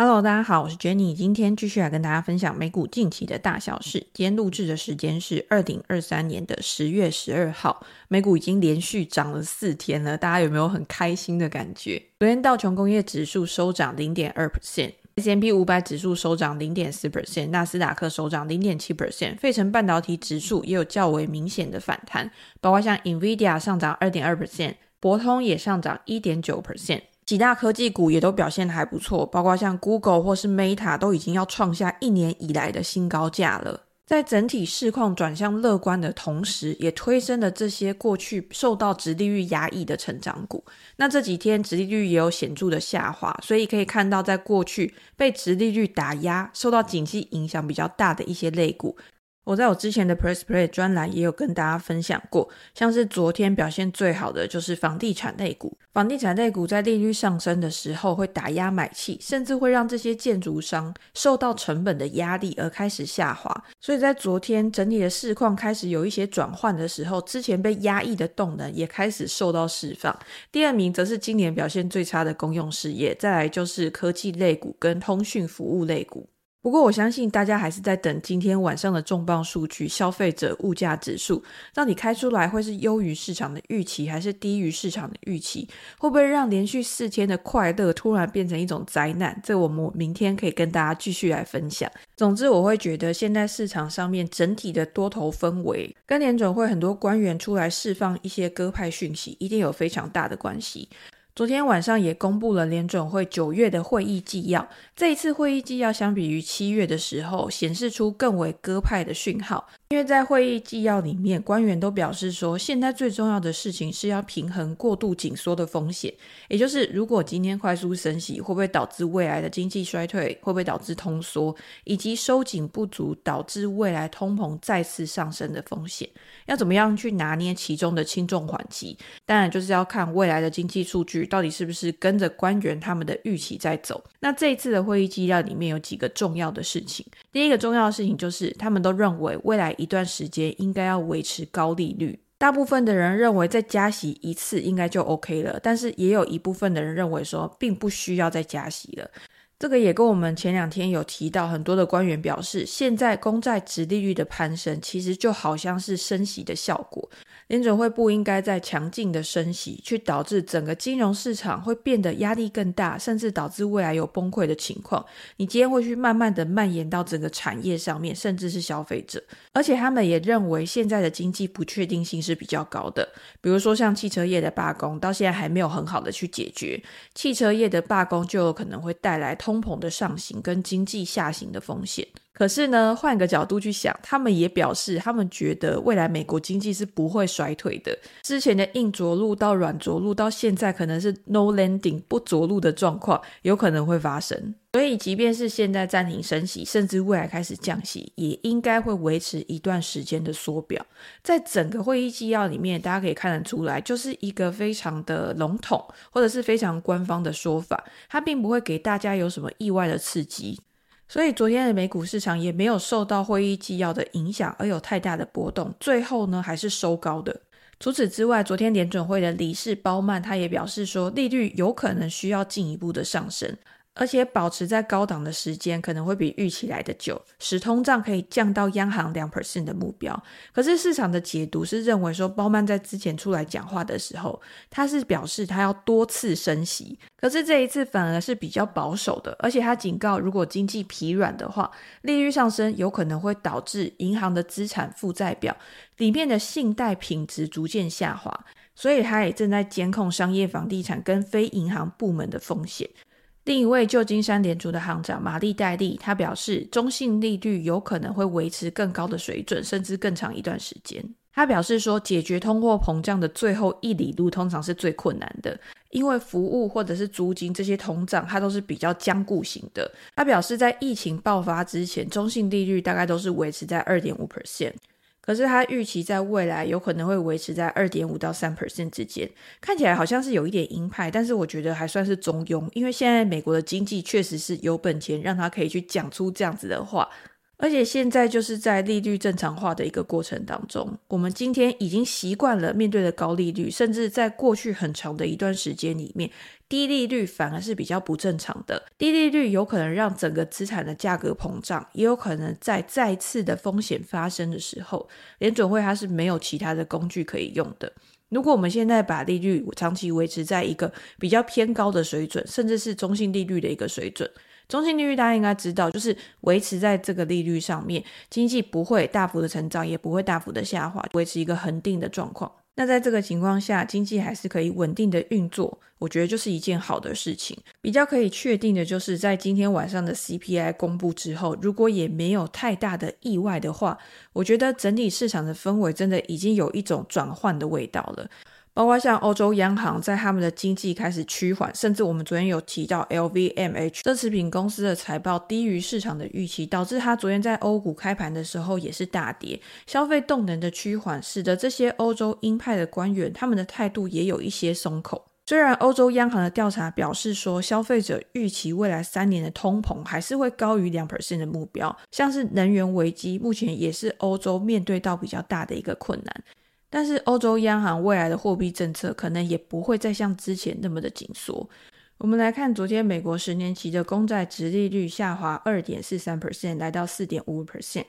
Hello，大家好，我是 Jenny，今天继续来跟大家分享美股近期的大小事。今天录制的时间是二零二三年的十月十二号，美股已经连续涨了四天了，大家有没有很开心的感觉？昨天道琼工业指数收涨零点二 percent，S&P 五百指数收涨零点四 percent，纳斯达克收涨零点七 percent，费城半导体指数也有较为明显的反弹，包括像 NVIDIA 上涨二点二 percent，博通也上涨一点九 percent。几大科技股也都表现的还不错，包括像 Google 或是 Meta 都已经要创下一年以来的新高价了。在整体市况转向乐观的同时，也推升了这些过去受到殖利率压抑的成长股。那这几天殖利率也有显著的下滑，所以可以看到，在过去被殖利率打压、受到景气影响比较大的一些类股。我在我之前的 Press Play 专栏也有跟大家分享过，像是昨天表现最好的就是房地产类股。房地产类股在利率上升的时候会打压买气，甚至会让这些建筑商受到成本的压力而开始下滑。所以在昨天整体的市况开始有一些转换的时候，之前被压抑的动能也开始受到释放。第二名则是今年表现最差的公用事业，再来就是科技类股跟通讯服务类股。不过，我相信大家还是在等今天晚上的重磅数据——消费者物价指数，到底开出来会是优于市场的预期，还是低于市场的预期？会不会让连续四天的快乐突然变成一种灾难？这我们明天可以跟大家继续来分享。总之，我会觉得现在市场上面整体的多头氛围，跟联准会很多官员出来释放一些鸽派讯息，一定有非常大的关系。昨天晚上也公布了联准会九月的会议纪要。这一次会议纪要相比于七月的时候，显示出更为鸽派的讯号。因为在会议纪要里面，官员都表示说，现在最重要的事情是要平衡过度紧缩的风险，也就是如果今天快速升息，会不会导致未来的经济衰退？会不会导致通缩？以及收紧不足导致未来通膨再次上升的风险？要怎么样去拿捏其中的轻重缓急？当然就是要看未来的经济数据。到底是不是跟着官员他们的预期在走？那这一次的会议纪要里面有几个重要的事情。第一个重要的事情就是，他们都认为未来一段时间应该要维持高利率。大部分的人认为再加息一次应该就 OK 了，但是也有一部分的人认为说，并不需要再加息了。这个也跟我们前两天有提到，很多的官员表示，现在公债殖利率的攀升，其实就好像是升息的效果。联准会不应该再强劲的升息，去导致整个金融市场会变得压力更大，甚至导致未来有崩溃的情况。你今天会去慢慢的蔓延到整个产业上面，甚至是消费者。而且他们也认为现在的经济不确定性是比较高的，比如说像汽车业的罢工，到现在还没有很好的去解决。汽车业的罢工就有可能会带来通膨的上行跟经济下行的风险。可是呢，换个角度去想，他们也表示，他们觉得未来美国经济是不会衰退的。之前的硬着陆到软着陆，到现在可能是 no landing 不着陆的状况，有可能会发生。所以，即便是现在暂停升息，甚至未来开始降息，也应该会维持一段时间的缩表。在整个会议纪要里面，大家可以看得出来，就是一个非常的笼统，或者是非常官方的说法，它并不会给大家有什么意外的刺激。所以昨天的美股市场也没有受到会议纪要的影响而有太大的波动，最后呢还是收高的。除此之外，昨天联准会的理事鲍曼他也表示说，利率有可能需要进一步的上升。而且保持在高档的时间可能会比预期来得久，使通胀可以降到央行两 percent 的目标。可是市场的解读是认为说，鲍曼在之前出来讲话的时候，他是表示他要多次升息，可是这一次反而是比较保守的。而且他警告，如果经济疲软的话，利率上升有可能会导致银行的资产负债表里面的信贷品质逐渐下滑。所以他也正在监控商业房地产跟非银行部门的风险。另一位旧金山联储的行长玛丽戴利，他表示，中性利率有可能会维持更高的水准，甚至更长一段时间。他表示说，解决通货膨胀的最后一里路通常是最困难的，因为服务或者是租金这些通胀，它都是比较僵固型的。他表示，在疫情爆发之前，中性利率大概都是维持在二点五 percent。可是他预期在未来有可能会维持在二点五到三 percent 之间，看起来好像是有一点鹰派，但是我觉得还算是中庸，因为现在美国的经济确实是有本钱让他可以去讲出这样子的话。而且现在就是在利率正常化的一个过程当中，我们今天已经习惯了面对的高利率，甚至在过去很长的一段时间里面，低利率反而是比较不正常的。低利率有可能让整个资产的价格膨胀，也有可能在再次的风险发生的时候，联准会它是没有其他的工具可以用的。如果我们现在把利率长期维持在一个比较偏高的水准，甚至是中性利率的一个水准。中性利率大家应该知道，就是维持在这个利率上面，经济不会大幅的成长，也不会大幅的下滑，维持一个恒定的状况。那在这个情况下，经济还是可以稳定的运作，我觉得就是一件好的事情。比较可以确定的就是，在今天晚上的 CPI 公布之后，如果也没有太大的意外的话，我觉得整体市场的氛围真的已经有一种转换的味道了。包括像欧洲央行在他们的经济开始趋缓，甚至我们昨天有提到 LVMH 奢侈品公司的财报低于市场的预期，导致它昨天在欧股开盘的时候也是大跌。消费动能的趋缓，使得这些欧洲鹰派的官员他们的态度也有一些松口。虽然欧洲央行的调查表示说，消费者预期未来三年的通膨还是会高于两 percent 的目标，像是能源危机，目前也是欧洲面对到比较大的一个困难。但是欧洲央行未来的货币政策可能也不会再像之前那么的紧缩。我们来看昨天美国十年期的公债殖利率下滑二点四三 percent，来到四点五 percent。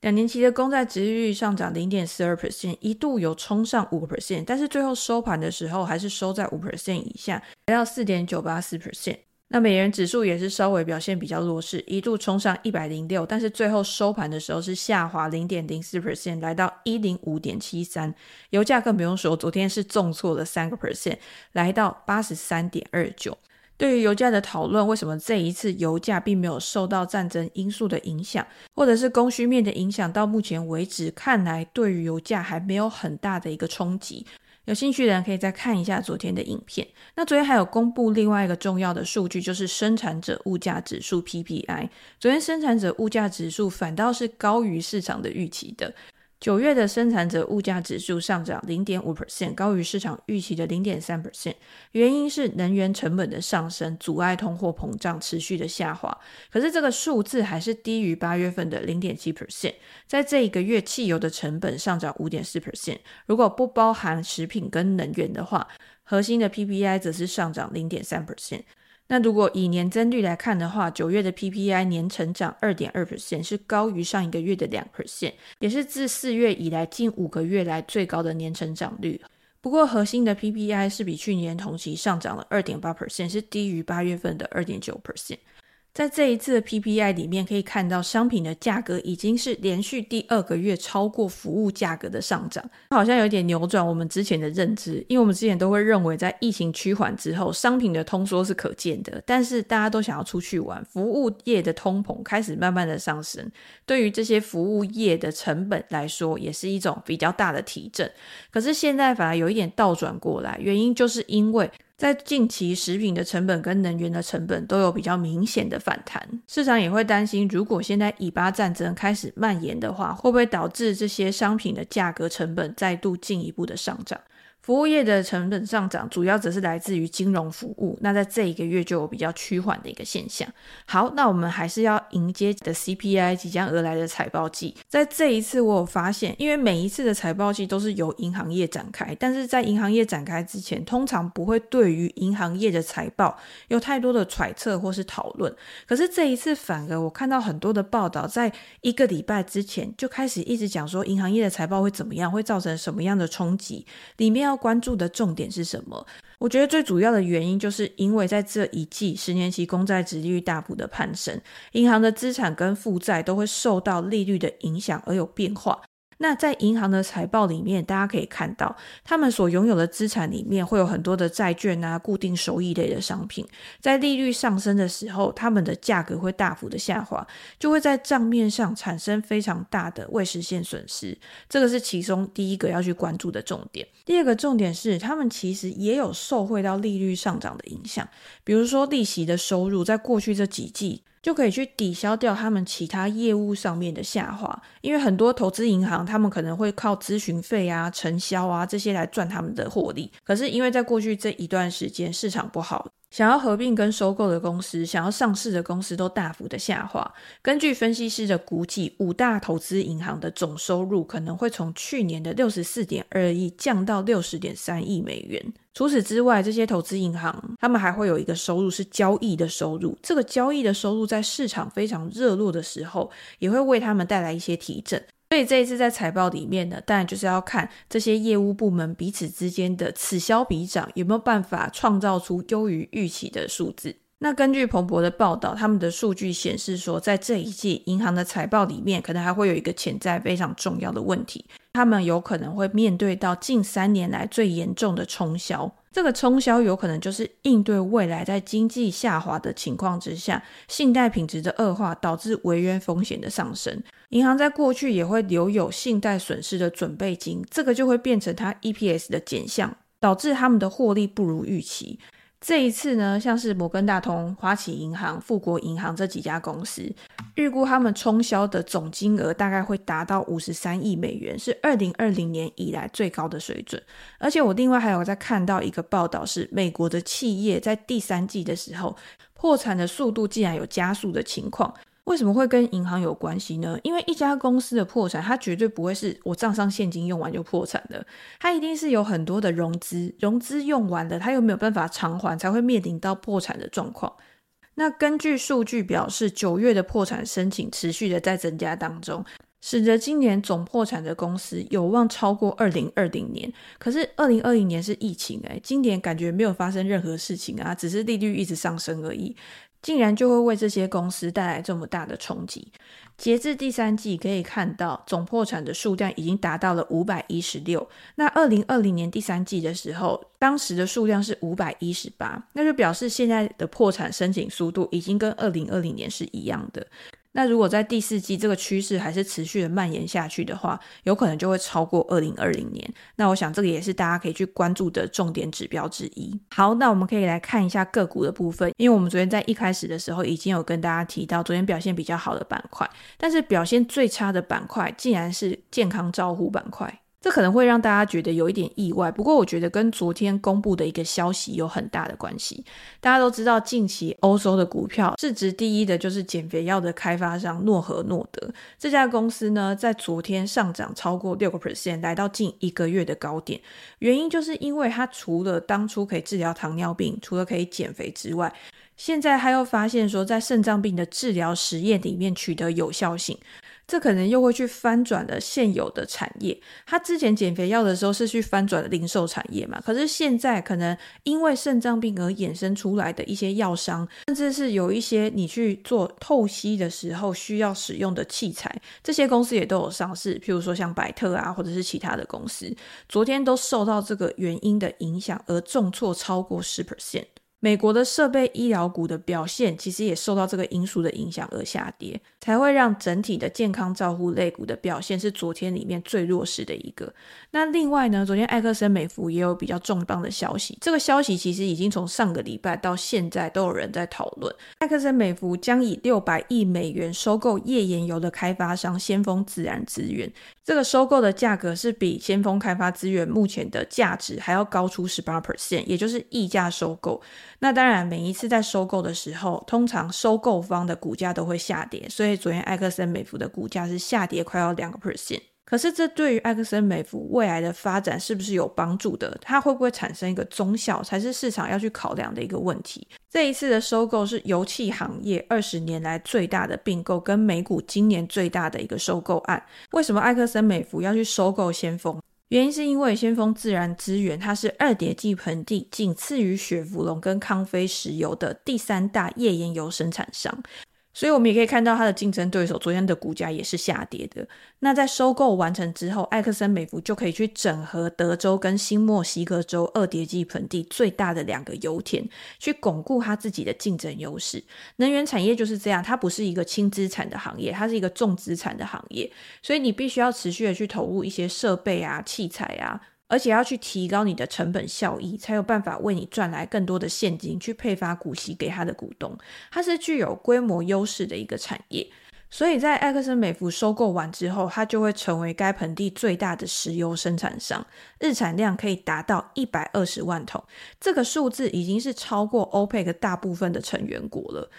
两年期的公债殖利率上涨零点四二 percent，一度有冲上五 percent，但是最后收盘的时候还是收在五 percent 以下，来到四点九八四 percent。那美元指数也是稍微表现比较弱势，一度冲上一百零六，但是最后收盘的时候是下滑零点零四 percent，来到一零五点七三。油价更不用说，昨天是重挫了三个 percent，来到八十三点二九。对于油价的讨论，为什么这一次油价并没有受到战争因素的影响，或者是供需面的影响？到目前为止，看来对于油价还没有很大的一个冲击。有兴趣的人可以再看一下昨天的影片。那昨天还有公布另外一个重要的数据，就是生产者物价指数 PPI。昨天生产者物价指数反倒是高于市场的预期的。九月的生产者物价指数上涨零点五 percent，高于市场预期的零点三 percent。原因是能源成本的上升，阻碍通货膨胀持续的下滑。可是这个数字还是低于八月份的零点七 percent。在这一个月，汽油的成本上涨五点四 percent。如果不包含食品跟能源的话，核心的 PPI 则是上涨零点三 percent。那如果以年增率来看的话，九月的 PPI 年成长二点二 percent，是高于上一个月的两 percent，也是自四月以来近五个月来最高的年成长率。不过，核心的 PPI 是比去年同期上涨了二点八 percent，是低于八月份的二点九 percent。在这一次的 PPI 里面，可以看到商品的价格已经是连续第二个月超过服务价格的上涨，好像有点扭转我们之前的认知，因为我们之前都会认为在疫情趋缓之后，商品的通缩是可见的，但是大家都想要出去玩，服务业的通膨开始慢慢的上升，对于这些服务业的成本来说，也是一种比较大的提振。可是现在反而有一点倒转过来，原因就是因为。在近期，食品的成本跟能源的成本都有比较明显的反弹，市场也会担心，如果现在以巴战争开始蔓延的话，会不会导致这些商品的价格成本再度进一步的上涨？服务业的成本上涨，主要则是来自于金融服务。那在这一个月就有比较趋缓的一个现象。好，那我们还是要迎接的 CPI 即将而来的财报季。在这一次，我有发现，因为每一次的财报季都是由银行业展开，但是在银行业展开之前，通常不会对于银行业的财报有太多的揣测或是讨论。可是这一次，反而我看到很多的报道，在一个礼拜之前就开始一直讲说，银行业的财报会怎么样，会造成什么样的冲击，里面要。关注的重点是什么？我觉得最主要的原因，就是因为在这一季十年期公债值利率大幅的攀升，银行的资产跟负债都会受到利率的影响而有变化。那在银行的财报里面，大家可以看到，他们所拥有的资产里面会有很多的债券啊、固定收益类的商品。在利率上升的时候，他们的价格会大幅的下滑，就会在账面上产生非常大的未实现损失。这个是其中第一个要去关注的重点。第二个重点是，他们其实也有受惠到利率上涨的影响，比如说利息的收入，在过去这几季。就可以去抵消掉他们其他业务上面的下滑，因为很多投资银行他们可能会靠咨询费啊、承销啊这些来赚他们的获利。可是因为在过去这一段时间市场不好，想要合并跟收购的公司，想要上市的公司都大幅的下滑。根据分析师的估计，五大投资银行的总收入可能会从去年的六十四点二亿降到六十点三亿美元。除此之外，这些投资银行他们还会有一个收入是交易的收入。这个交易的收入在市场非常热络的时候，也会为他们带来一些提振。所以这一次在财报里面呢，当然就是要看这些业务部门彼此之间的此消彼长，有没有办法创造出优于预期的数字。那根据彭博的报道，他们的数据显示说，在这一季银行的财报里面，可能还会有一个潜在非常重要的问题，他们有可能会面对到近三年来最严重的冲销。这个冲销有可能就是应对未来在经济下滑的情况之下，信贷品质的恶化导致违约风险的上升。银行在过去也会留有信贷损失的准备金，这个就会变成它 EPS 的减项，导致他们的获利不如预期。这一次呢，像是摩根大通、花旗银行、富国银行这几家公司，预估他们冲销的总金额大概会达到五十三亿美元，是二零二零年以来最高的水准。而且我另外还有在看到一个报道，是美国的企业在第三季的时候破产的速度竟然有加速的情况。为什么会跟银行有关系呢？因为一家公司的破产，它绝对不会是我账上现金用完就破产的，它一定是有很多的融资，融资用完了，它又没有办法偿还，才会面临到破产的状况。那根据数据表示，九月的破产申请持续的在增加当中，使得今年总破产的公司有望超过二零二零年。可是二零二零年是疫情诶，今年感觉没有发生任何事情啊，只是利率一直上升而已。竟然就会为这些公司带来这么大的冲击。截至第三季，可以看到总破产的数量已经达到了五百一十六。那二零二零年第三季的时候，当时的数量是五百一十八，那就表示现在的破产申请速度已经跟二零二零年是一样的。那如果在第四季这个趋势还是持续的蔓延下去的话，有可能就会超过二零二零年。那我想这个也是大家可以去关注的重点指标之一。好，那我们可以来看一下个股的部分，因为我们昨天在一开始的时候已经有跟大家提到，昨天表现比较好的板块，但是表现最差的板块竟然是健康照护板块。这可能会让大家觉得有一点意外，不过我觉得跟昨天公布的一个消息有很大的关系。大家都知道，近期欧洲的股票市值第一的就是减肥药的开发商诺和诺德这家公司呢，在昨天上涨超过六个 percent，来到近一个月的高点。原因就是因为它除了当初可以治疗糖尿病，除了可以减肥之外，现在他又发现说，在肾脏病的治疗实验里面取得有效性。这可能又会去翻转了现有的产业。他之前减肥药的时候是去翻转零售产业嘛？可是现在可能因为肾脏病而衍生出来的一些药商，甚至是有一些你去做透析的时候需要使用的器材，这些公司也都有上市。譬如说像百特啊，或者是其他的公司，昨天都受到这个原因的影响而重挫超过十 percent。美国的设备医疗股的表现其实也受到这个因素的影响而下跌，才会让整体的健康照护类股的表现是昨天里面最弱势的一个。那另外呢，昨天艾克森美孚也有比较重磅的消息，这个消息其实已经从上个礼拜到现在都有人在讨论。艾克森美孚将以六百亿美元收购页岩油的开发商先锋自然资源，这个收购的价格是比先锋开发资源目前的价值还要高出十八 percent，也就是溢价收购。那当然，每一次在收购的时候，通常收购方的股价都会下跌，所以昨天艾克森美孚的股价是下跌快要两个 percent。可是这对于艾克森美孚未来的发展是不是有帮助的？它会不会产生一个中效，才是市场要去考量的一个问题。这一次的收购是油气行业二十年来最大的并购，跟美股今年最大的一个收购案。为什么艾克森美孚要去收购先锋？原因是因为先锋自然资源，它是二叠纪盆地仅次于雪佛龙跟康菲石油的第三大页岩油生产商。所以，我们也可以看到它的竞争对手昨天的股价也是下跌的。那在收购完成之后，艾克森美孚就可以去整合德州跟新墨西哥州二叠纪盆地最大的两个油田，去巩固它自己的竞争优势。能源产业就是这样，它不是一个轻资产的行业，它是一个重资产的行业。所以，你必须要持续的去投入一些设备啊、器材啊。而且要去提高你的成本效益，才有办法为你赚来更多的现金，去配发股息给他的股东。它是具有规模优势的一个产业，所以在埃克森美孚收购完之后，它就会成为该盆地最大的石油生产商，日产量可以达到一百二十万桶，这个数字已经是超过 OPEC 大部分的成员国了。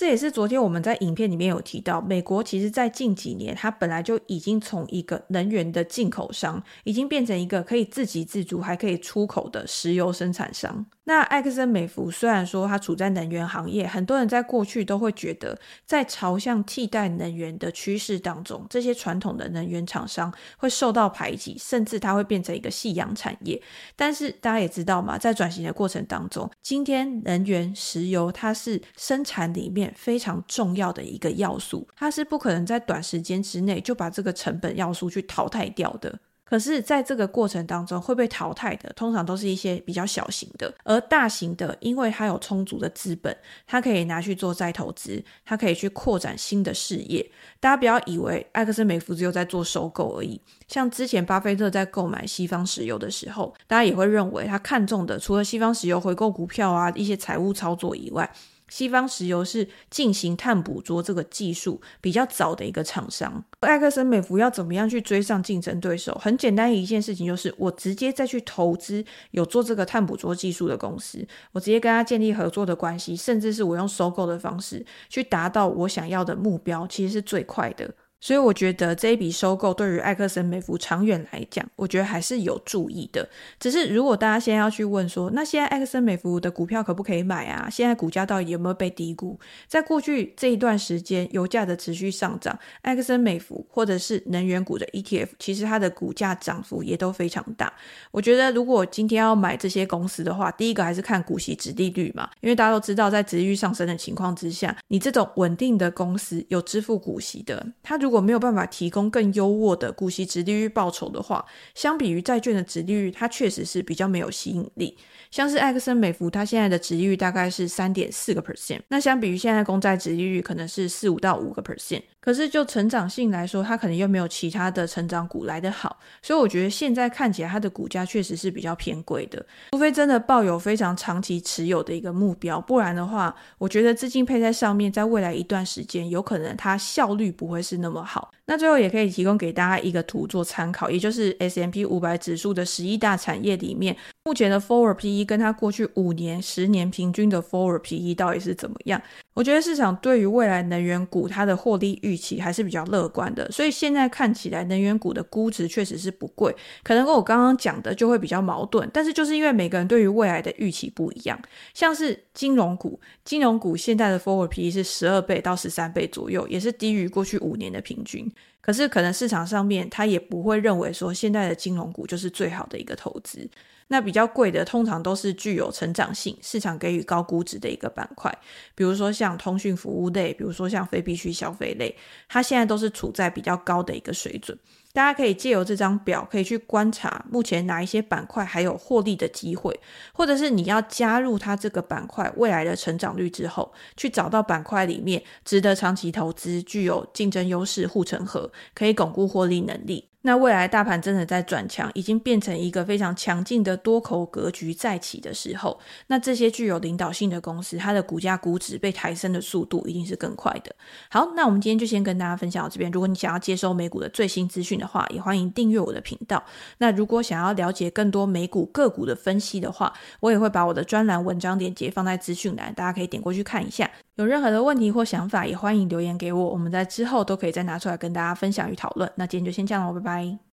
这也是昨天我们在影片里面有提到，美国其实在近几年，它本来就已经从一个能源的进口商，已经变成一个可以自给自足，还可以出口的石油生产商。那埃克森美孚虽然说它处在能源行业，很多人在过去都会觉得，在朝向替代能源的趋势当中，这些传统的能源厂商会受到排挤，甚至它会变成一个夕阳产业。但是大家也知道嘛，在转型的过程当中，今天能源石油它是生产里面非常重要的一个要素，它是不可能在短时间之内就把这个成本要素去淘汰掉的。可是，在这个过程当中，会被淘汰的通常都是一些比较小型的，而大型的，因为它有充足的资本，它可以拿去做再投资，它可以去扩展新的事业。大家不要以为埃克森美孚只有在做收购而已，像之前巴菲特在购买西方石油的时候，大家也会认为他看中的除了西方石油回购股票啊，一些财务操作以外。西方石油是进行碳捕捉这个技术比较早的一个厂商，埃克森美孚要怎么样去追上竞争对手？很简单一件事情，就是我直接再去投资有做这个碳捕捉技术的公司，我直接跟他建立合作的关系，甚至是我用收购的方式去达到我想要的目标，其实是最快的。所以我觉得这一笔收购对于埃克森美孚长远来讲，我觉得还是有注意的。只是如果大家现在要去问说，那现在埃克森美孚的股票可不可以买啊？现在股价到底有没有被低估？在过去这一段时间，油价的持续上涨，埃克森美孚或者是能源股的 ETF，其实它的股价涨幅也都非常大。我觉得如果今天要买这些公司的话，第一个还是看股息殖利率嘛，因为大家都知道，在殖利率上升的情况之下，你这种稳定的公司有支付股息的，它如如果没有办法提供更优渥的股息值利率报酬的话，相比于债券的值利率，它确实是比较没有吸引力。像是埃克森美孚，它现在的值利率大概是三点四个 percent，那相比于现在公债值利率可能是四五到五个 percent。可是就成长性来说，它可能又没有其他的成长股来得好，所以我觉得现在看起来它的股价确实是比较偏贵的。除非真的抱有非常长期持有的一个目标，不然的话，我觉得资金配在上面，在未来一段时间，有可能它效率不会是那么好。那最后也可以提供给大家一个图做参考，也就是 S M P 五百指数的十一大产业里面，目前的 Forward PE 跟它过去五年、十年平均的 Forward PE 到底是怎么样？我觉得市场对于未来能源股它的获利预预期还是比较乐观的，所以现在看起来能源股的估值确实是不贵，可能跟我刚刚讲的就会比较矛盾。但是就是因为每个人对于未来的预期不一样，像是金融股，金融股现在的 Forward PE 是十二倍到十三倍左右，也是低于过去五年的平均。可是可能市场上面他也不会认为说现在的金融股就是最好的一个投资。那比较贵的，通常都是具有成长性、市场给予高估值的一个板块，比如说像通讯服务类，比如说像非必需消费类，它现在都是处在比较高的一个水准。大家可以借由这张表，可以去观察目前哪一些板块还有获利的机会，或者是你要加入它这个板块未来的成长率之后，去找到板块里面值得长期投资、具有竞争优势、护城河，可以巩固获利能力。那未来大盘真的在转强，已经变成一个非常强劲的多头格局再起的时候，那这些具有领导性的公司，它的股价估值被抬升的速度一定是更快的。好，那我们今天就先跟大家分享到这边。如果你想要接收美股的最新资讯的话，也欢迎订阅我的频道。那如果想要了解更多美股个股的分析的话，我也会把我的专栏文章链接放在资讯栏，大家可以点过去看一下。有任何的问题或想法，也欢迎留言给我，我们在之后都可以再拿出来跟大家分享与讨论。那今天就先这样了，拜拜。Bye.